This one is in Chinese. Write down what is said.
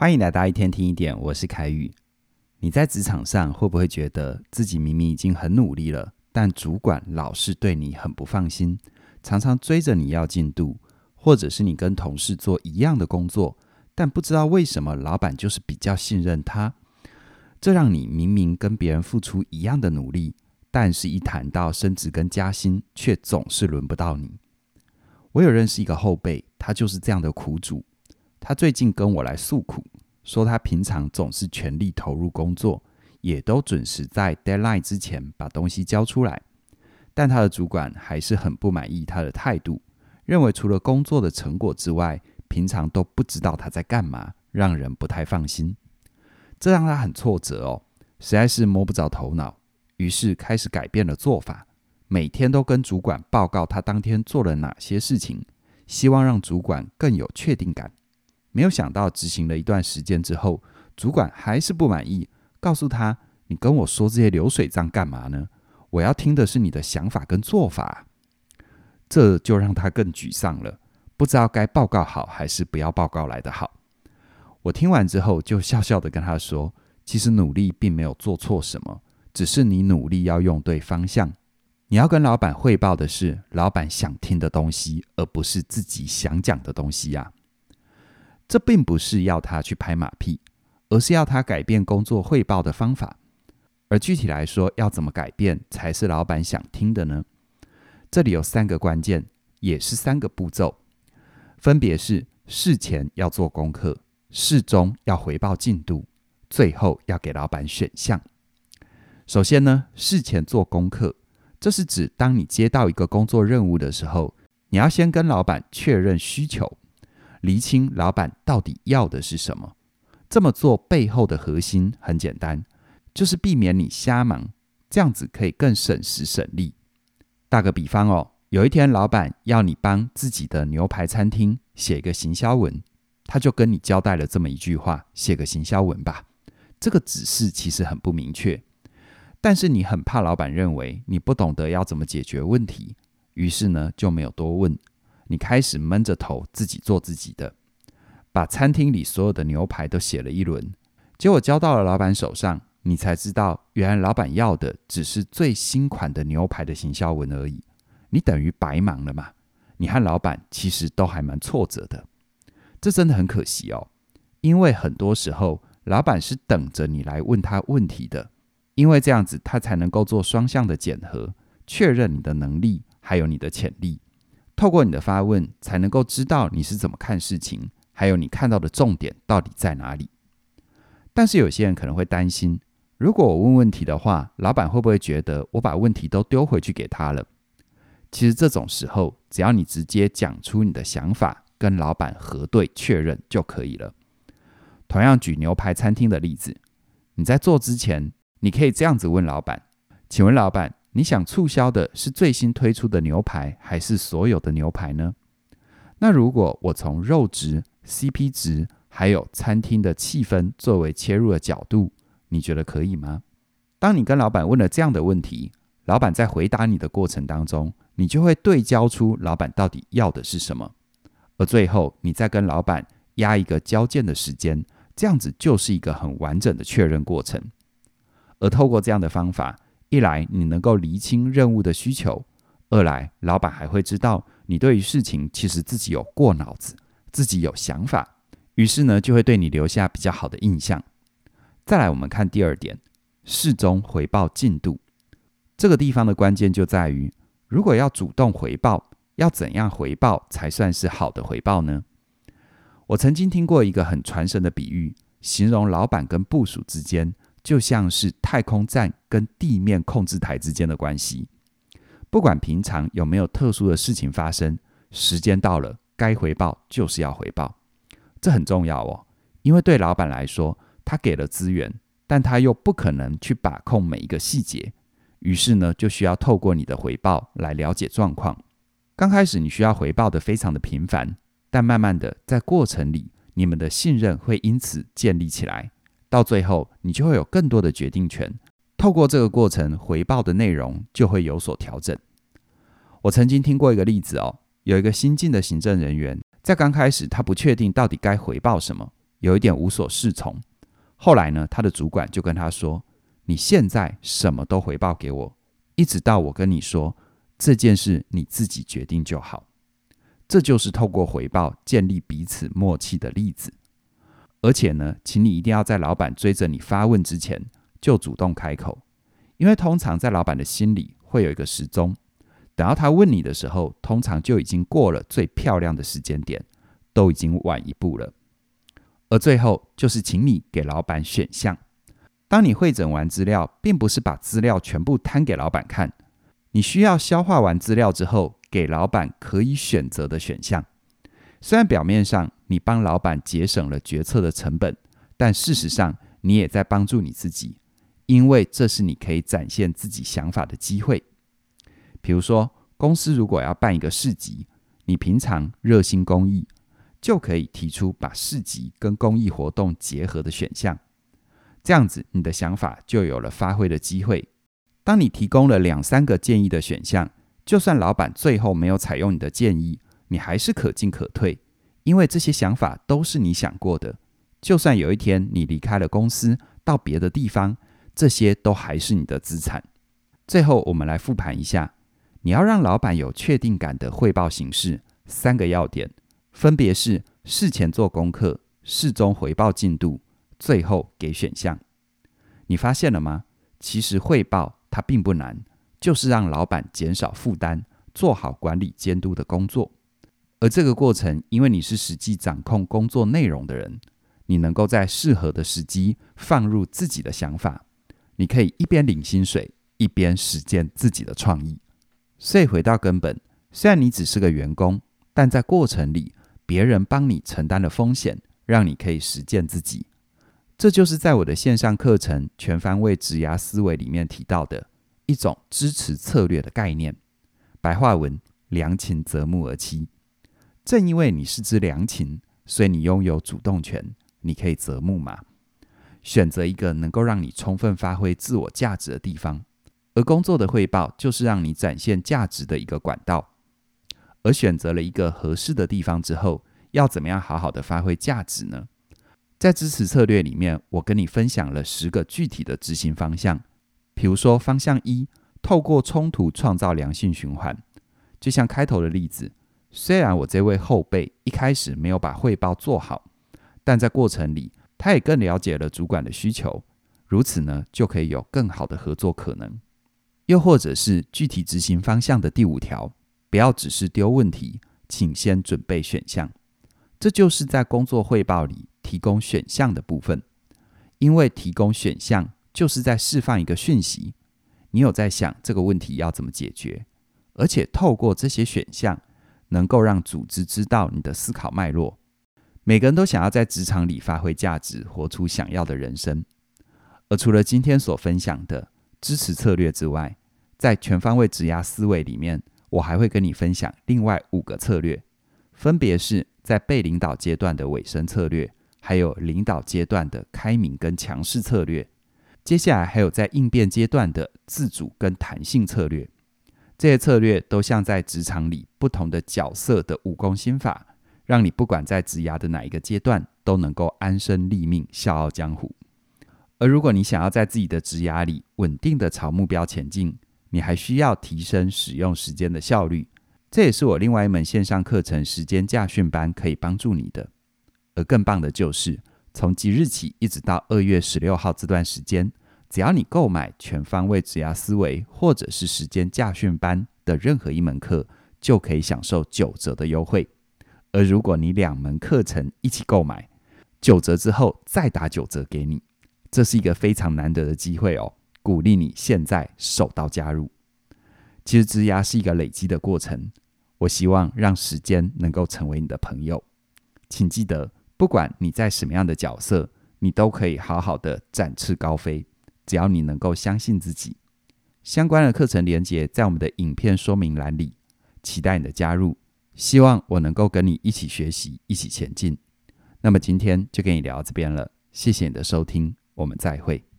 欢迎来到一天听一点，我是凯宇。你在职场上会不会觉得自己明明已经很努力了，但主管老是对你很不放心，常常追着你要进度，或者是你跟同事做一样的工作，但不知道为什么老板就是比较信任他，这让你明明跟别人付出一样的努力，但是一谈到升职跟加薪，却总是轮不到你。我有认识一个后辈，他就是这样的苦主。他最近跟我来诉苦，说他平常总是全力投入工作，也都准时在 deadline 之前把东西交出来，但他的主管还是很不满意他的态度，认为除了工作的成果之外，平常都不知道他在干嘛，让人不太放心。这让他很挫折哦，实在是摸不着头脑，于是开始改变了做法，每天都跟主管报告他当天做了哪些事情，希望让主管更有确定感。没有想到，执行了一段时间之后，主管还是不满意，告诉他：“你跟我说这些流水账干嘛呢？我要听的是你的想法跟做法。”这就让他更沮丧了，不知道该报告好还是不要报告来得好。我听完之后，就笑笑的跟他说：“其实努力并没有做错什么，只是你努力要用对方向。你要跟老板汇报的是老板想听的东西，而不是自己想讲的东西呀。”这并不是要他去拍马屁，而是要他改变工作汇报的方法。而具体来说，要怎么改变才是老板想听的呢？这里有三个关键，也是三个步骤，分别是事前要做功课，事中要回报进度，最后要给老板选项。首先呢，事前做功课，这是指当你接到一个工作任务的时候，你要先跟老板确认需求。厘清老板到底要的是什么？这么做背后的核心很简单，就是避免你瞎忙，这样子可以更省时省力。打个比方哦，有一天老板要你帮自己的牛排餐厅写一个行销文，他就跟你交代了这么一句话：写个行销文吧。这个指示其实很不明确，但是你很怕老板认为你不懂得要怎么解决问题，于是呢就没有多问。你开始闷着头自己做自己的，把餐厅里所有的牛排都写了一轮，结果交到了老板手上，你才知道原来老板要的只是最新款的牛排的行销文而已。你等于白忙了嘛？你和老板其实都还蛮挫折的，这真的很可惜哦。因为很多时候老板是等着你来问他问题的，因为这样子他才能够做双向的检核，确认你的能力还有你的潜力。透过你的发问，才能够知道你是怎么看事情，还有你看到的重点到底在哪里。但是有些人可能会担心，如果我问问题的话，老板会不会觉得我把问题都丢回去给他了？其实这种时候，只要你直接讲出你的想法，跟老板核对确认就可以了。同样举牛排餐厅的例子，你在做之前，你可以这样子问老板：“请问老板。”你想促销的是最新推出的牛排，还是所有的牛排呢？那如果我从肉质、CP 值，还有餐厅的气氛作为切入的角度，你觉得可以吗？当你跟老板问了这样的问题，老板在回答你的过程当中，你就会对焦出老板到底要的是什么，而最后你再跟老板压一个交件的时间，这样子就是一个很完整的确认过程。而透过这样的方法，一来你能够厘清任务的需求，二来老板还会知道你对于事情其实自己有过脑子，自己有想法，于是呢就会对你留下比较好的印象。再来，我们看第二点，事中回报进度。这个地方的关键就在于，如果要主动回报，要怎样回报才算是好的回报呢？我曾经听过一个很传神的比喻，形容老板跟部属之间。就像是太空站跟地面控制台之间的关系，不管平常有没有特殊的事情发生，时间到了该回报就是要回报，这很重要哦。因为对老板来说，他给了资源，但他又不可能去把控每一个细节，于是呢，就需要透过你的回报来了解状况。刚开始你需要回报的非常的频繁，但慢慢的在过程里，你们的信任会因此建立起来。到最后，你就会有更多的决定权。透过这个过程，回报的内容就会有所调整。我曾经听过一个例子哦，有一个新进的行政人员，在刚开始他不确定到底该回报什么，有一点无所适从。后来呢，他的主管就跟他说：“你现在什么都回报给我，一直到我跟你说这件事，你自己决定就好。”这就是透过回报建立彼此默契的例子。而且呢，请你一定要在老板追着你发问之前就主动开口，因为通常在老板的心里会有一个时钟，等到他问你的时候，通常就已经过了最漂亮的时间点，都已经晚一步了。而最后就是请你给老板选项。当你汇整完资料，并不是把资料全部摊给老板看，你需要消化完资料之后，给老板可以选择的选项。虽然表面上你帮老板节省了决策的成本，但事实上你也在帮助你自己，因为这是你可以展现自己想法的机会。比如说，公司如果要办一个市集，你平常热心公益，就可以提出把市集跟公益活动结合的选项。这样子，你的想法就有了发挥的机会。当你提供了两三个建议的选项，就算老板最后没有采用你的建议，你还是可进可退，因为这些想法都是你想过的。就算有一天你离开了公司，到别的地方，这些都还是你的资产。最后，我们来复盘一下，你要让老板有确定感的汇报形式，三个要点，分别是事前做功课、事中回报进度，最后给选项。你发现了吗？其实汇报它并不难，就是让老板减少负担，做好管理监督的工作。而这个过程，因为你是实际掌控工作内容的人，你能够在适合的时机放入自己的想法，你可以一边领薪水，一边实践自己的创意。所以回到根本，虽然你只是个员工，但在过程里，别人帮你承担了风险，让你可以实践自己。这就是在我的线上课程《全方位职涯思维》里面提到的一种支持策略的概念。白话文：良禽择木而栖。正因为你是只良禽，所以你拥有主动权。你可以择木马，选择一个能够让你充分发挥自我价值的地方。而工作的汇报就是让你展现价值的一个管道。而选择了一个合适的地方之后，要怎么样好好的发挥价值呢？在支持策略里面，我跟你分享了十个具体的执行方向。比如说，方向一，透过冲突创造良性循环。就像开头的例子。虽然我这位后辈一开始没有把汇报做好，但在过程里，他也更了解了主管的需求，如此呢，就可以有更好的合作可能。又或者是具体执行方向的第五条，不要只是丢问题，请先准备选项。这就是在工作汇报里提供选项的部分，因为提供选项就是在释放一个讯息，你有在想这个问题要怎么解决，而且透过这些选项。能够让组织知道你的思考脉络。每个人都想要在职场里发挥价值，活出想要的人生。而除了今天所分享的支持策略之外，在全方位职压思维里面，我还会跟你分享另外五个策略，分别是在被领导阶段的尾声策略，还有领导阶段的开明跟强势策略。接下来还有在应变阶段的自主跟弹性策略。这些策略都像在职场里不同的角色的武功心法，让你不管在职涯的哪一个阶段都能够安身立命、笑傲江湖。而如果你想要在自己的职涯里稳定的朝目标前进，你还需要提升使用时间的效率。这也是我另外一门线上课程——时间驾训班可以帮助你的。而更棒的就是，从即日起一直到二月十六号这段时间。只要你购买全方位职涯思维或者是时间驾训班的任何一门课，就可以享受九折的优惠。而如果你两门课程一起购买，九折之后再打九折给你，这是一个非常难得的机会哦！鼓励你现在手到加入。其实职涯是一个累积的过程，我希望让时间能够成为你的朋友。请记得，不管你在什么样的角色，你都可以好好的展翅高飞。只要你能够相信自己，相关的课程连接在我们的影片说明栏里，期待你的加入。希望我能够跟你一起学习，一起前进。那么今天就跟你聊到这边了，谢谢你的收听，我们再会。